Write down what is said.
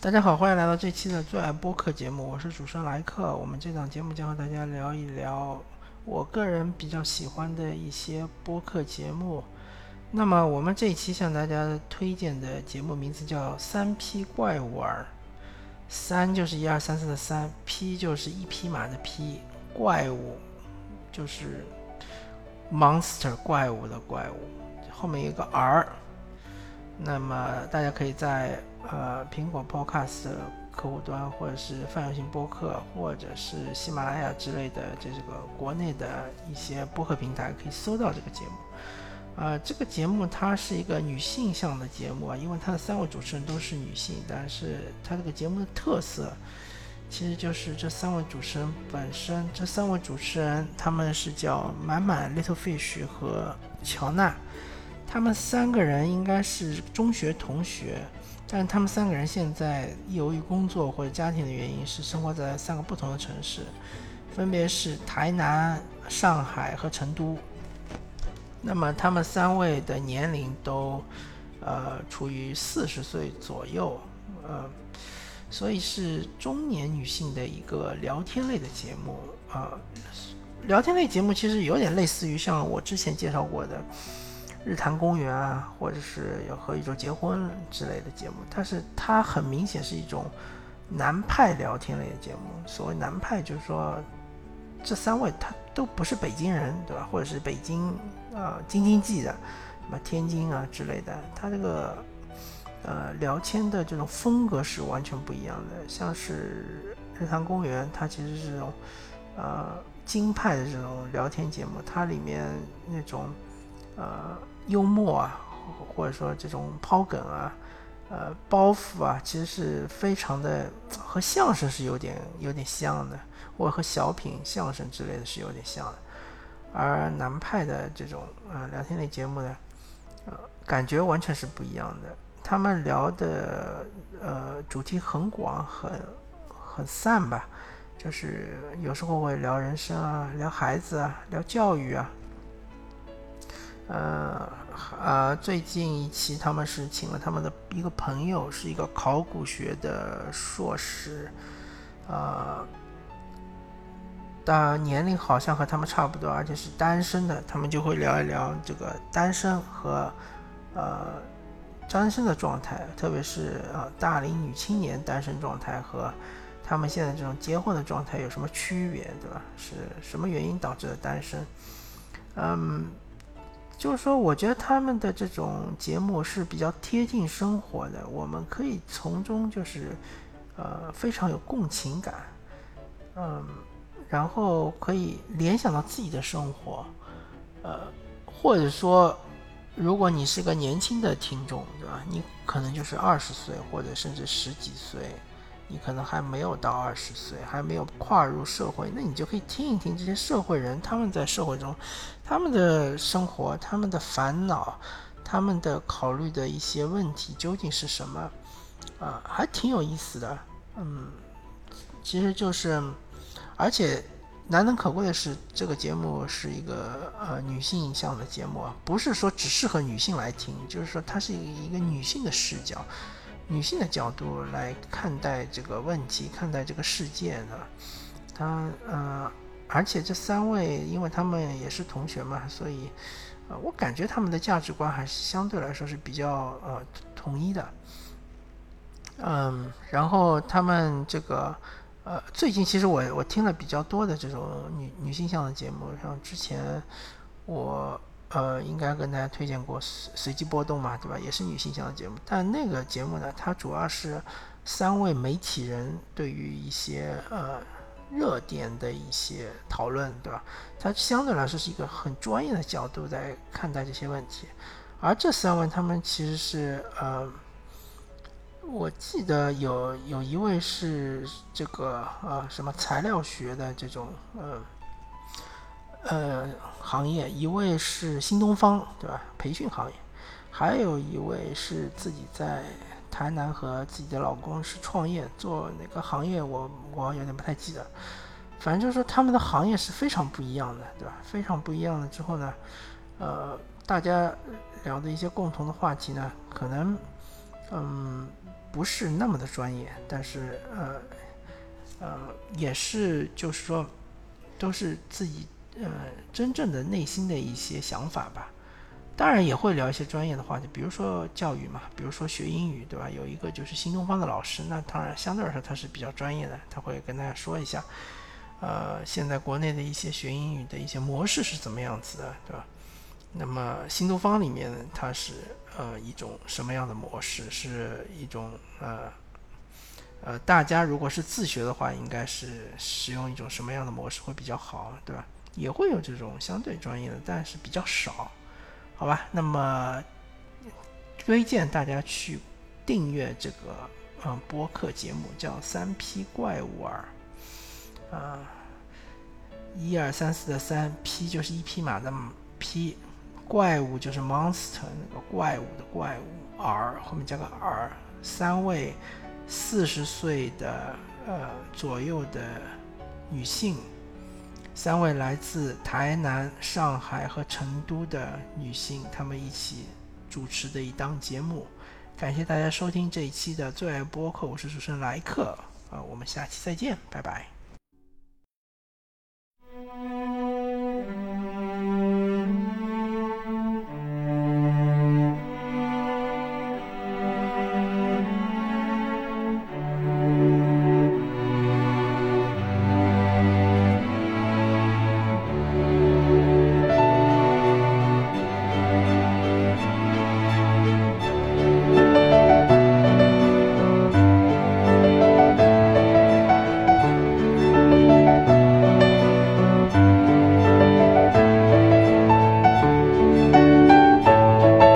大家好，欢迎来到这期的最爱播客节目，我是主持人莱克。我们这档节目将和大家聊一聊我个人比较喜欢的一些播客节目。那么我们这一期向大家推荐的节目名字叫《三匹怪物儿》，三就是一二三四的三，匹就是一匹马的匹，怪物就是 monster 怪物的怪物，后面一个儿。那么大家可以在呃，苹果 Podcast 客户端，或者是泛用型播客，或者是喜马拉雅之类的这个国内的一些播客平台，可以搜到这个节目。呃，这个节目它是一个女性向的节目啊，因为它的三位主持人都是女性，但是它这个节目的特色，其实就是这三位主持人本身。这三位主持人他们是叫满满 Little Fish 和乔娜，他们三个人应该是中学同学。但是他们三个人现在由于工作或者家庭的原因，是生活在三个不同的城市，分别是台南、上海和成都。那么他们三位的年龄都，呃，处于四十岁左右，呃，所以是中年女性的一个聊天类的节目啊。聊天类节目其实有点类似于像我之前介绍过的。日坛公园啊，或者是要和宇宙结婚之类的节目，但是它很明显是一种南派聊天类的节目。所谓南派，就是说这三位他都不是北京人，对吧？或者是北京啊京津冀的，什么天津啊之类的，他这个呃聊天的这种风格是完全不一样的。像是日坛公园，它其实是这种呃京派的这种聊天节目，它里面那种呃。幽默啊，或者说这种抛梗啊，呃，包袱啊，其实是非常的和相声是有点有点像的，或者和小品、相声之类的是有点像的。而南派的这种呃聊天类节目呢，呃，感觉完全是不一样的。他们聊的呃主题很广，很很散吧，就是有时候会聊人生啊，聊孩子啊，聊教育啊。呃，呃，最近一期他们是请了他们的一个朋友，是一个考古学的硕士，呃，的年龄好像和他们差不多，而且是单身的，他们就会聊一聊这个单身和呃单身的状态，特别是呃大龄女青年单身状态和他们现在这种结婚的状态有什么区别，对吧？是什么原因导致的单身？嗯。就是说，我觉得他们的这种节目是比较贴近生活的，我们可以从中就是，呃，非常有共情感，嗯，然后可以联想到自己的生活，呃，或者说，如果你是个年轻的听众，对吧？你可能就是二十岁或者甚至十几岁。你可能还没有到二十岁，还没有跨入社会，那你就可以听一听这些社会人他们在社会中，他们的生活、他们的烦恼、他们的考虑的一些问题究竟是什么？啊，还挺有意思的。嗯，其实就是，而且难能可贵的是，这个节目是一个呃女性向的节目啊，不是说只适合女性来听，就是说它是一个女性的视角。女性的角度来看待这个问题，看待这个事件呢？他呃，而且这三位，因为他们也是同学嘛，所以呃，我感觉他们的价值观还是相对来说是比较呃统一的。嗯，然后他们这个呃，最近其实我我听了比较多的这种女女性向的节目，像之前我。呃，应该跟大家推荐过随随机波动嘛，对吧？也是女性向的节目，但那个节目呢，它主要是三位媒体人对于一些呃热点的一些讨论，对吧？它相对来说是一个很专业的角度在看待这些问题，而这三位他们其实是呃，我记得有有一位是这个呃什么材料学的这种呃。呃，行业一位是新东方，对吧？培训行业，还有一位是自己在台南和自己的老公是创业做哪个行业，我我有点不太记得。反正就是说他们的行业是非常不一样的，对吧？非常不一样的之后呢，呃，大家聊的一些共同的话题呢，可能嗯不是那么的专业，但是呃呃也是就是说都是自己呃真正的内心的一些想法吧。当然也会聊一些专业的话题，比如说教育嘛，比如说学英语，对吧？有一个就是新东方的老师，那当然相对来说他是比较专业的，他会跟大家说一下，呃，现在国内的一些学英语的一些模式是怎么样子的，对吧？那么新东方里面它是呃一种什么样的模式？是一种呃呃，大家如果是自学的话，应该是使用一种什么样的模式会比较好，对吧？也会有这种相对专业的，但是比较少。好吧，那么推荐大家去订阅这个嗯播客节目，叫三 P 怪物儿啊，一二三四的三 P 就是一匹马的 P，怪物就是 monster 那个怪物的怪物儿后面加个儿，三位四十岁的呃左右的女性。三位来自台南、上海和成都的女性，她们一起主持的一档节目。感谢大家收听这一期的最爱播客，我是主持人莱克，啊，我们下期再见，拜拜。